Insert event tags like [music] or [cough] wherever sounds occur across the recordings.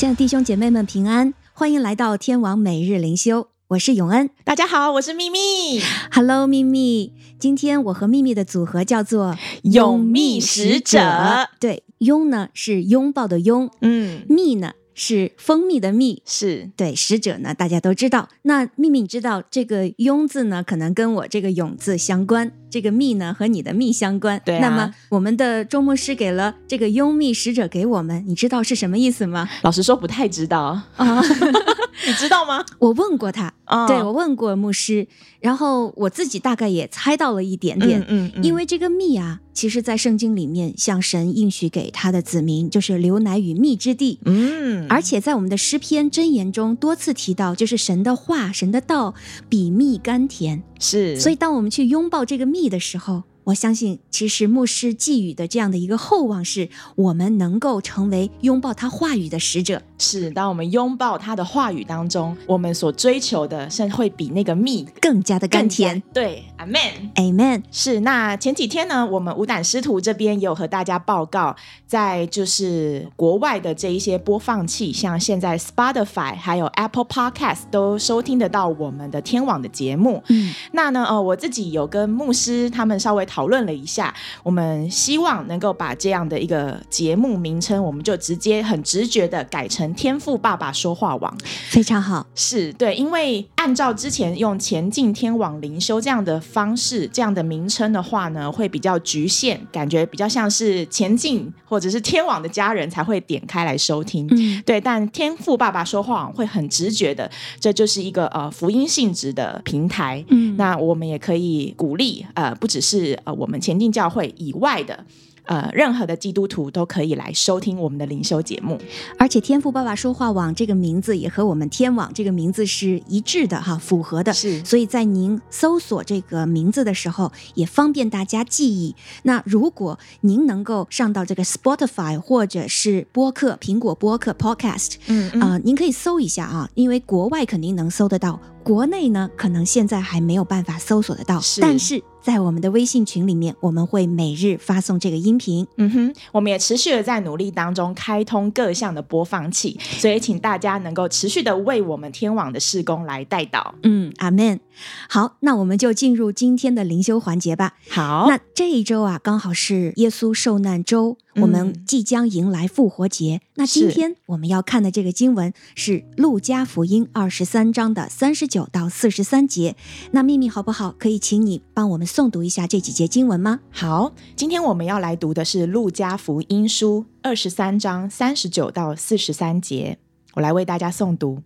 亲爱的弟兄姐妹们平安，欢迎来到天王每日灵修，我是永恩。大家好，我是秘密。Hello，秘密。今天我和秘密的组合叫做永密使者。对，拥呢是拥抱的拥，嗯，密呢。是蜂蜜的蜜，是对使者呢，大家都知道。那秘密你知道这个“拥”字呢，可能跟我这个“勇”字相关。这个“密”呢，和你的“密”相关。对啊。那么我们的周牧师给了这个“拥密使者”给我们，你知道是什么意思吗？老实说，不太知道啊。[laughs] 你知道吗？我问过他，哦、对我问过牧师，然后我自己大概也猜到了一点点。嗯嗯，嗯。因为这个“蜜”啊，其实在圣经里面，像神应许给他的子民，就是流奶与蜜之地。嗯。而且在我们的诗篇箴言中多次提到，就是神的话、神的道比蜜甘甜。是。所以当我们去拥抱这个蜜的时候，我相信，其实牧师寄予的这样的一个厚望是，我们能够成为拥抱他话语的使者。是，当我们拥抱他的话语当中，我们所追求的，甚至会比那个蜜更加的甘甜。对，Amen，Amen。是。那前几天呢，我们无胆师徒这边也有和大家报告，在就是国外的这一些播放器，像现在 Spotify 还有 Apple Podcast 都收听得到我们的天网的节目。嗯，那呢，呃，我自己有跟牧师他们稍微讨论了一下，我们希望能够把这样的一个节目名称，我们就直接很直觉的改成“天赋爸爸说话网”，非常好。是对，因为按照之前用“前进天网灵修”这样的方式，这样的名称的话呢，会比较局限，感觉比较像是前进或者是天网的家人才会点开来收听。嗯，对。但“天赋爸爸说话网”会很直觉的，这就是一个呃福音性质的平台。嗯，那我们也可以鼓励呃，不只是。呃，我们前进教会以外的。呃，任何的基督徒都可以来收听我们的灵修节目，而且天赋爸爸说话网这个名字也和我们天网这个名字是一致的哈，符合的。是，所以在您搜索这个名字的时候，也方便大家记忆。那如果您能够上到这个 Spotify 或者是播客苹果播客 Podcast，嗯啊、呃，您可以搜一下啊，因为国外肯定能搜得到，国内呢可能现在还没有办法搜索得到，是，但是。在我们的微信群里面，我们会每日发送这个音频。嗯哼，我们也持续的在努力当中开通各项的播放器，所以请大家能够持续的为我们天网的事工来带导。嗯，阿门。好，那我们就进入今天的灵修环节吧。好，那这一周啊，刚好是耶稣受难周。我们即将迎来复活节，嗯，那今天我们要看的这个经文是《路加福音》二十三章的三十九到四十三节。那秘密好不好？可以请你帮我们诵读一下这几节经文吗？好，今天我们要来读的是《路加福音书》二十三章三十九到四十三节。我来为大家诵读。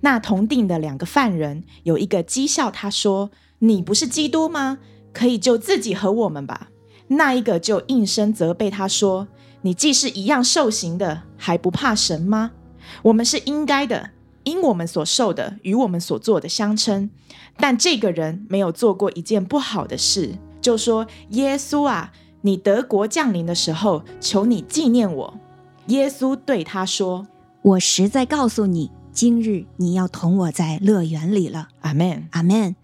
那同定的两个犯人，有一个讥笑他说：“你不是基督吗？可以救自己和我们吧。”那一个就应声责备他说：“你既是一样受刑的，还不怕神吗？我们是应该的，因我们所受的与我们所做的相称。但这个人没有做过一件不好的事，就说：耶稣啊，你得国降临的时候，求你纪念我。耶稣对他说：我实在告诉你。”今日你要同我在乐园里了，阿门，阿门。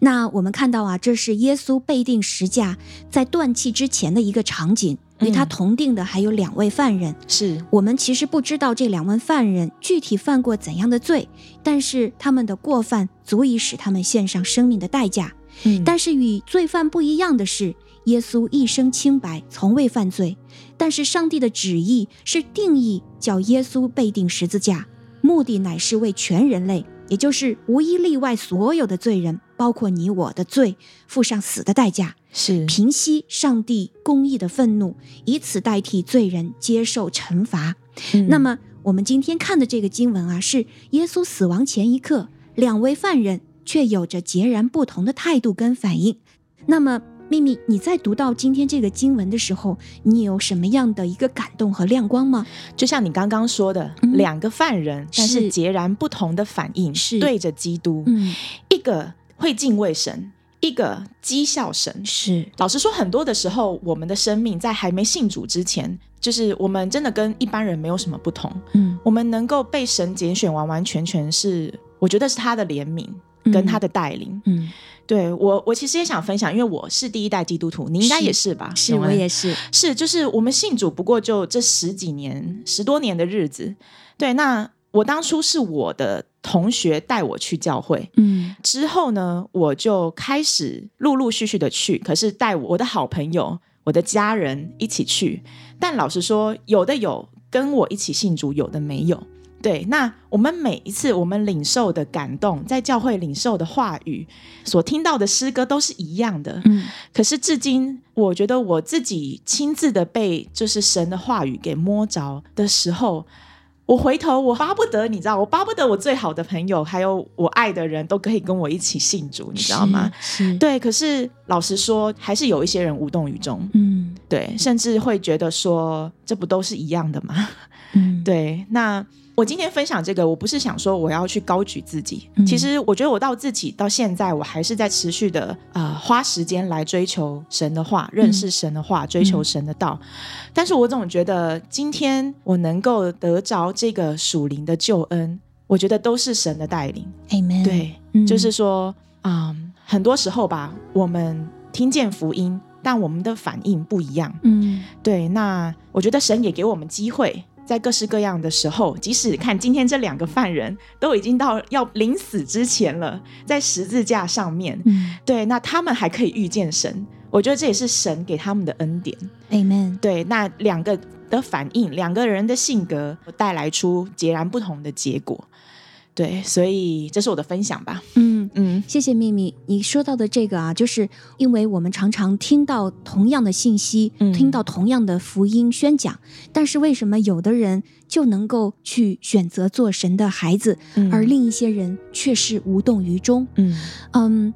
那我们看到啊，这是耶稣被定十架在断气之前的一个场景，与他同定的还有两位犯人。是我们其实不知道这两位犯人具体犯过怎样的罪，但是他们的过犯足以使他们献上生命的代价。嗯，但是与罪犯不一样的是，耶稣一生清白，从未犯罪。但是上帝的旨意是定义叫耶稣被定十字架。目的乃是为全人类，也就是无一例外所有的罪人，包括你我的罪，付上死的代价，是平息上帝公义的愤怒，以此代替罪人接受惩罚。嗯。那么我们今天看的这个经文啊，是耶稣死亡前一刻，两位犯人却有着截然不同的态度跟反应。那么。秘密，你在读到今天这个经文的时候，你有什么样的一个感动和亮光吗？就像你刚刚说的，嗯、两个犯人，但是截然不同的反应，是对着基督，嗯，一个会敬畏神，一个讥笑神。是，老实说，很多的时候，我们的生命在还没信主之前，就是我们真的跟一般人没有什么不同。嗯，我们能够被神拣选，完完全全是，我觉得是他的怜悯。跟他的带领。嗯，嗯对我，我其实也想分享，因为我是第一代基督徒，你应该也是吧？是，是我也是。是，就是我们信主不过就这十几年、十多年的日子。对，那我当初是我的同学带我去教会，嗯，之后呢，我就开始陆陆续续的去，可是带我的好朋友、我的家人一起去。但老实说，有的有跟我一起信主，有的没有。对，那我们每一次我们领受的感动，在教会领受的话语，所听到的诗歌都是一样的。嗯，可是至今，我觉得我自己亲自的被就是神的话语给摸着的时候，我回头我巴不得，你知道，我巴不得我最好的朋友还有我爱的人都可以跟我一起信主，你知道吗？是，对。可是老实说，还是有一些人无动于衷。嗯，对，甚至会觉得说，这不都是一样的吗？嗯，[laughs] 对，那。我今天分享这个，我不是想说我要去高举自己。嗯、其实我觉得我到自己到现在，我还是在持续的呃花时间来追求神的话，认识神的话，嗯、追求神的道。嗯、但是我总觉得今天我能够得着这个属灵的救恩，我觉得都是神的带领。Amen。对，嗯、就是说，嗯，很多时候吧，我们听见福音，但我们的反应不一样。嗯，对。那我觉得神也给我们机会。在各式各样的时候，即使看今天这两个犯人都已经到要临死之前了，在十字架上面，嗯，对，那他们还可以遇见神，我觉得这也是神给他们的恩典。Amen。对，那两个的反应，两个人的性格，带来出截然不同的结果。对，所以这是我的分享吧。嗯嗯，谢谢秘密。你说到的这个啊，就是因为我们常常听到同样的信息，嗯、听到同样的福音宣讲，但是为什么有的人就能够去选择做神的孩子，嗯、而另一些人却是无动于衷？嗯嗯，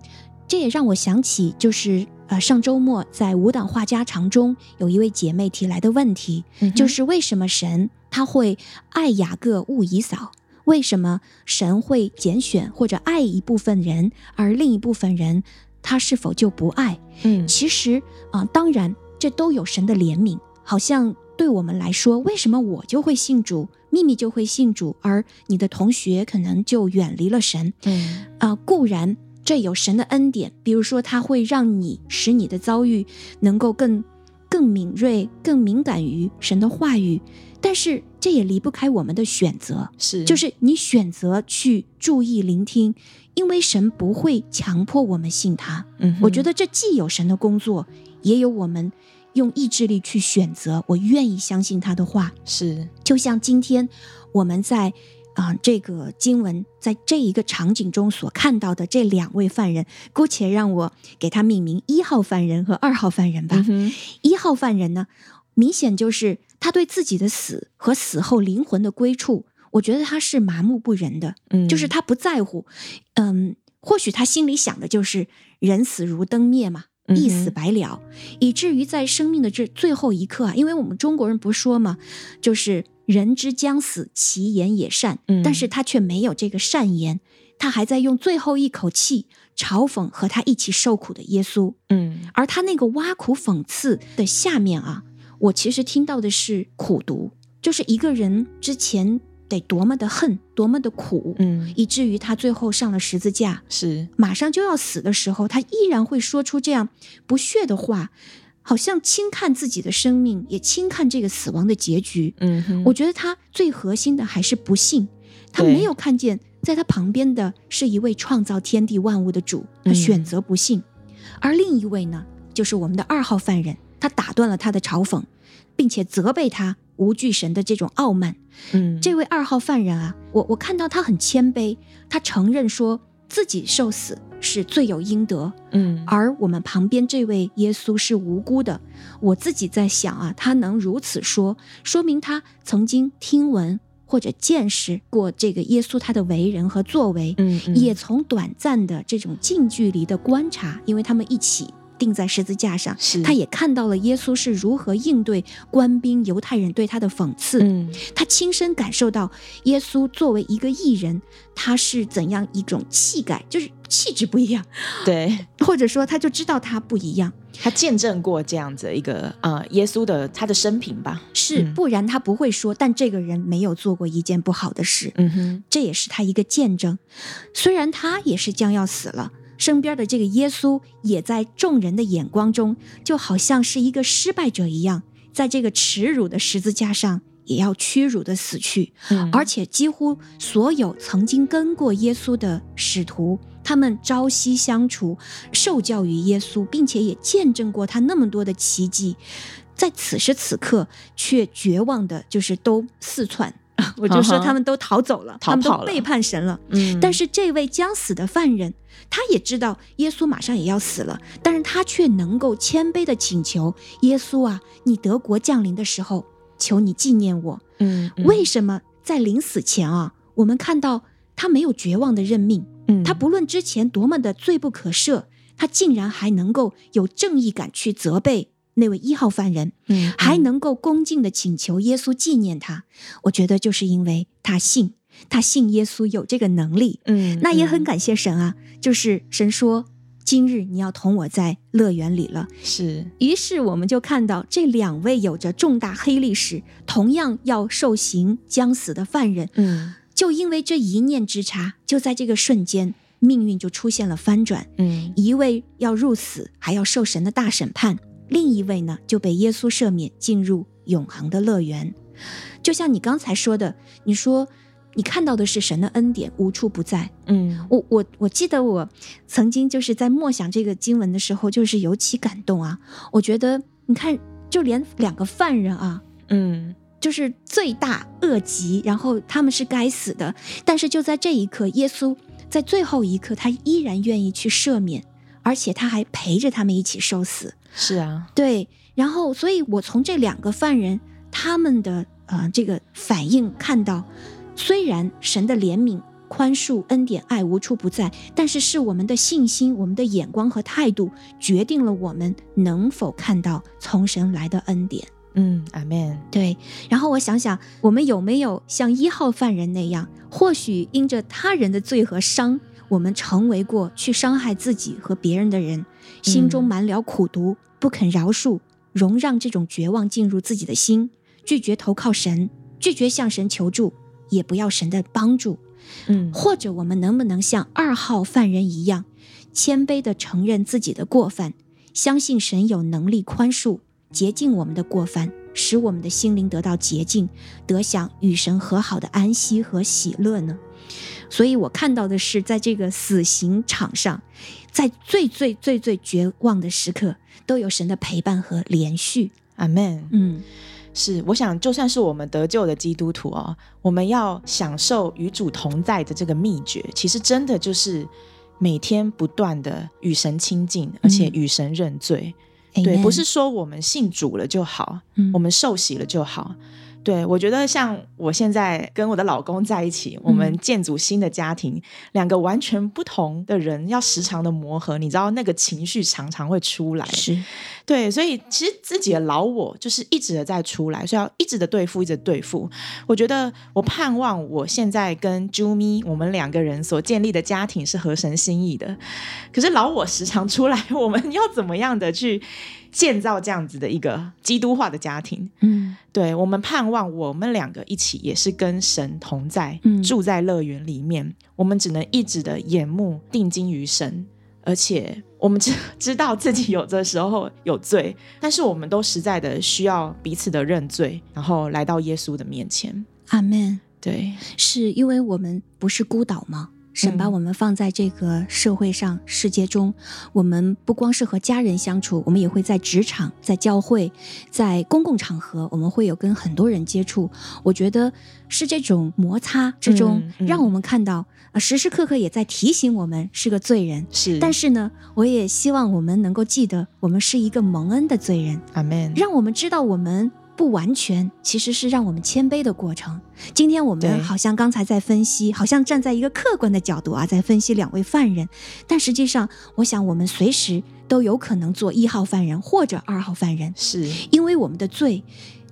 这也让我想起，就是呃，上周末在舞蹈画家常中，有一位姐妹提来的问题，嗯、就是为什么神他会爱雅各恶以扫？为什么神会拣选或者爱一部分人，而另一部分人他是否就不爱？嗯，其实啊、呃，当然这都有神的怜悯。好像对我们来说，为什么我就会信主，秘密就会信主，而你的同学可能就远离了神？嗯啊、呃，固然这有神的恩典，比如说他会让你使你的遭遇能够更更敏锐、更敏感于神的话语。但是这也离不开我们的选择，是，就是你选择去注意聆听，因为神不会强迫我们信他。嗯，我觉得这既有神的工作，也有我们用意志力去选择。我愿意相信他的话，是。就像今天我们在啊、呃、这个经文在这一个场景中所看到的这两位犯人，姑且让我给他命名一号犯人和二号犯人吧。一号犯人呢，明显就是。他对自己的死和死后灵魂的归处，我觉得他是麻木不仁的，嗯，就是他不在乎，嗯，或许他心里想的就是人死如灯灭嘛，一死百了，嗯、以至于在生命的这最后一刻啊，因为我们中国人不说嘛，就是人之将死，其言也善，嗯、但是他却没有这个善言，他还在用最后一口气嘲讽和他一起受苦的耶稣，嗯，而他那个挖苦讽刺的下面啊。我其实听到的是苦读，就是一个人之前得多么的恨，多么的苦，嗯，以至于他最后上了十字架，是马上就要死的时候，他依然会说出这样不屑的话，好像轻看自己的生命，也轻看这个死亡的结局。嗯哼，我觉得他最核心的还是不幸，他没有看见在他旁边的是一位创造天地万物的主，他选择不幸。嗯、而另一位呢，就是我们的二号犯人。他打断了他的嘲讽，并且责备他无惧神的这种傲慢。嗯，这位二号犯人啊，我我看到他很谦卑，他承认说自己受死是罪有应得。嗯，而我们旁边这位耶稣是无辜的。我自己在想啊，他能如此说，说明他曾经听闻或者见识过这个耶稣他的为人和作为，嗯，嗯，也从短暂的这种近距离的观察，因为他们一起。钉在十字架上，是。他也看到了耶稣是如何应对官兵犹太人对他的讽刺。嗯，他亲身感受到耶稣作为一个艺人，他是怎样一种气概，就是气质不一样，对，[laughs] 或者说他就知道他不一样，他见证过这样子一个呃耶稣的他的生平吧，是，不然他不会说，但这个人没有做过一件不好的事，嗯哼，这也是他一个见证，虽然他也是将要死了。身边的这个耶稣也在众人的眼光中，就好像是一个失败者一样，在这个耻辱的十字架上也要屈辱的死去。嗯，而且几乎所有曾经跟过耶稣的使徒，他们朝夕相处，受教于耶稣，并且也见证过他那么多的奇迹，在此时此刻却绝望的，就是都四窜。[laughs] 我就说他们都逃走了，逃跑了，他们都背叛神了。嗯，但是这位将死的犯人，他也知道耶稣马上也要死了，但是他却能够谦卑的请求耶稣啊，你德国降临的时候，求你纪念我。嗯，嗯，为什么在临死前啊，我们看到他没有绝望的认命？嗯，他不论之前多么的罪不可赦，他竟然还能够有正义感去责备。那位一号犯人，嗯，还能够恭敬地请求耶稣纪念他，我觉得就是因为他信，他信耶稣有这个能力，嗯，那也很感谢神啊，就是神说今日你要同我在乐园里了，是，于是我们就看到这两位有着重大黑历史，同样要受刑将死的犯人，嗯，就因为这一念之差，就在这个瞬间，命运就出现了翻转，嗯，一位要入死，还要受神的大审判。另一位呢，就被耶稣赦免，进入永恒的乐园。就像你刚才说的，你说你看到的是神的恩典无处不在。嗯，我我我记得我曾经就是在默想这个经文的时候，就是尤其感动啊。我觉得你看，就连两个犯人啊，嗯，就是罪大恶极，然后他们是该死的，但是就在这一刻，耶稣在最后一刻，他依然愿意去赦免，而且他还陪着他们一起受死。是啊，对，然后，所以我从这两个犯人他们的呃这个反应看到，虽然神的怜悯、宽恕、恩典、爱无处不在，但是是我们的信心、我们的眼光和态度决定了我们能否看到从神来的恩典。嗯，阿门。对，然后我想想，我们有没有像一号犯人那样，或许因着他人的罪和伤，我们成为过去伤害自己和别人的人。心中满了苦毒，不肯饶恕，容让这种绝望进入自己的心，拒绝投靠神，拒绝向神求助，也不要神的帮助。嗯，或者我们能不能像二号犯人一样，谦卑地承认自己的过犯，相信神有能力宽恕、洁净我们的过犯，使我们的心灵得到洁净，得享与神和好的安息和喜乐呢？所以我看到的是，在这个死刑场上，在最最最最绝望的时刻，都有神的陪伴和连续。阿门。嗯，是，我想就算是我们得救的基督徒哦，我们要享受与主同在的这个秘诀，其实真的就是每天不断的与神亲近，而且与神认罪。嗯、对，不是说我们信主了就好，嗯、我们受洗了就好。对，我觉得像我现在跟我的老公在一起，我们建组新的家庭，嗯、两个完全不同的人要时常的磨合，你知道那个情绪常常会出来。是，对，所以其实自己的老我就是一直的在出来，所以要一直的对付，一直对付。我觉得我盼望我现在跟 Jumi 我们两个人所建立的家庭是合神心意的，可是老我时常出来，我们要怎么样的去建造这样子的一个基督化的家庭？嗯，对，我们盼望我们两个一起也是跟神同在，嗯、住在乐园里面。我们只能一直的眼目定睛于神，而且我们知知道自己有的时候有罪，但是我们都实在的需要彼此的认罪，然后来到耶稣的面前。阿门。对，是因为我们不是孤岛吗？神把我们放在这个社会上、世界中，我们不光是和家人相处，我们也会在职场、在教会、在公共场合，我们会有跟很多人接触。我觉得是这种摩擦之中，让我们看到啊，时时刻刻也在提醒我们是个罪人。是，但是呢，我也希望我们能够记得，我们是一个蒙恩的罪人。阿门。让我们知道我们。不完全，其实是让我们谦卑的过程。今天我们好像刚才在分析，好像站在一个客观的角度啊，在分析两位犯人。但实际上，我想我们随时都有可能做一号犯人或者二号犯人，是因为我们的罪，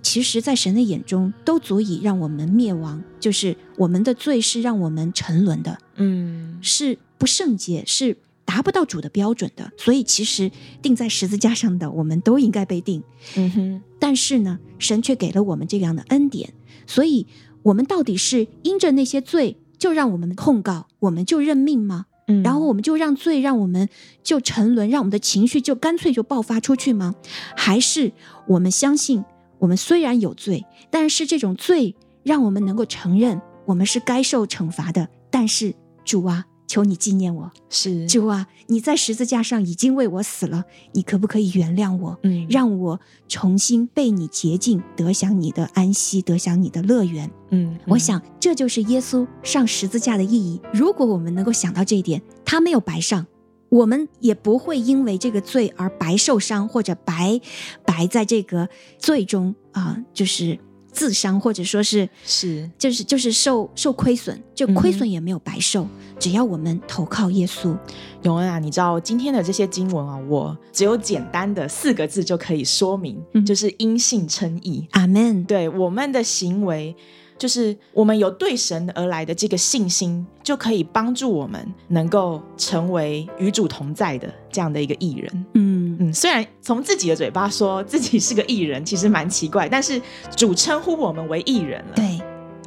其实在神的眼中都足以让我们灭亡。就是我们的罪是让我们沉沦的，嗯，是不圣洁，是达不到主的标准的。所以其实钉在十字架上的，我们都应该被钉。嗯哼。但是呢，神却给了我们这样的恩典，所以我们到底是因着那些罪就让我们控告，我们就认命吗？嗯，然后我们就让罪让我们就沉沦，让我们的情绪就干脆就爆发出去吗？还是我们相信，我们虽然有罪，但是这种罪让我们能够承认我们是该受惩罚的。但是主啊，求你纪念我，是主啊，你在十字架上已经为我死了，你可不可以原谅我？嗯，让我重新被你洁净，得享你的安息，得享你的乐园。嗯，嗯，我想这就是耶稣上十字架的意义。如果我们能够想到这一点，他没有白上，我们也不会因为这个罪而白受伤，或者白白在这个罪中啊、呃，就是。自伤，或者说是是，就是就是受受亏损，就亏损也没有白受。嗯、只要我们投靠耶稣，永恩啊，你知道今天的这些经文啊，我只有简单的四个字就可以说明，嗯、就是因信称义。阿门。对我们的行为。就是我们有对神而来的这个信心，就可以帮助我们能够成为与主同在的这样的一个艺人。嗯嗯，虽然从自己的嘴巴说自己是个艺人，其实蛮奇怪，但是主称呼我们为艺人了。对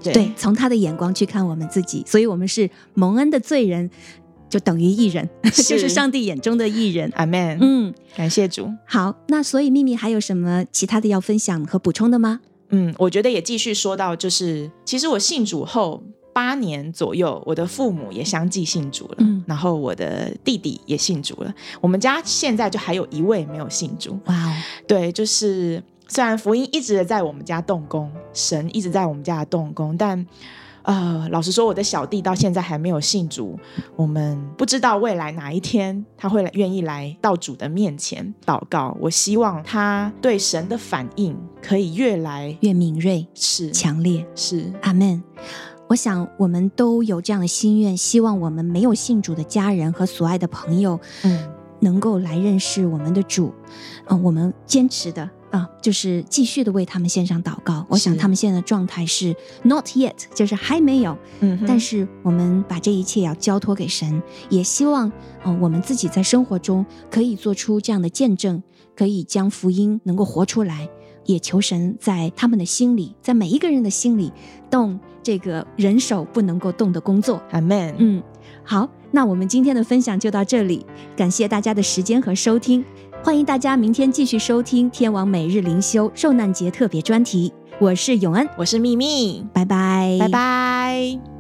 对，对，从他的眼光去看我们自己，所以我们是蒙恩的罪人，就等于艺人，是 [laughs] 就是上帝眼中的艺人。阿门。嗯，感谢主。好，那所以秘密还有什么其他的要分享和补充的吗？嗯，我觉得也继续说到，就是其实我信主后八年左右，我的父母也相继信主了，嗯，然后我的弟弟也信主了。我们家现在就还有一位没有信主。哇哦，对，就是虽然福音一直在我们家动工，神一直在我们家动工，但。呃，老实说，我的小弟到现在还没有信主。我们不知道未来哪一天他会愿意来到主的面前祷告。我希望他对神的反应可以越来越敏锐，是强烈，是阿门。我想我们都有这样的心愿，希望我们没有信主的家人和所爱的朋友，嗯，能够来认识我们的主。嗯、呃，我们坚持的。啊，就是继续的为他们献上祷告。我想他们现在的状态是 not yet，就是还没有。嗯，但是我们把这一切要交托给神，也希望，呃，我们自己在生活中可以做出这样的见证，可以将福音能够活出来。也求神在他们的心里，在每一个人的心里动这个人手不能够动的工作。阿门。嗯，好，那我们今天的分享就到这里，感谢大家的时间和收听。欢迎大家明天继续收听天王每日灵修受难节特别专题。我是永恩，我是秘密，拜拜，拜拜。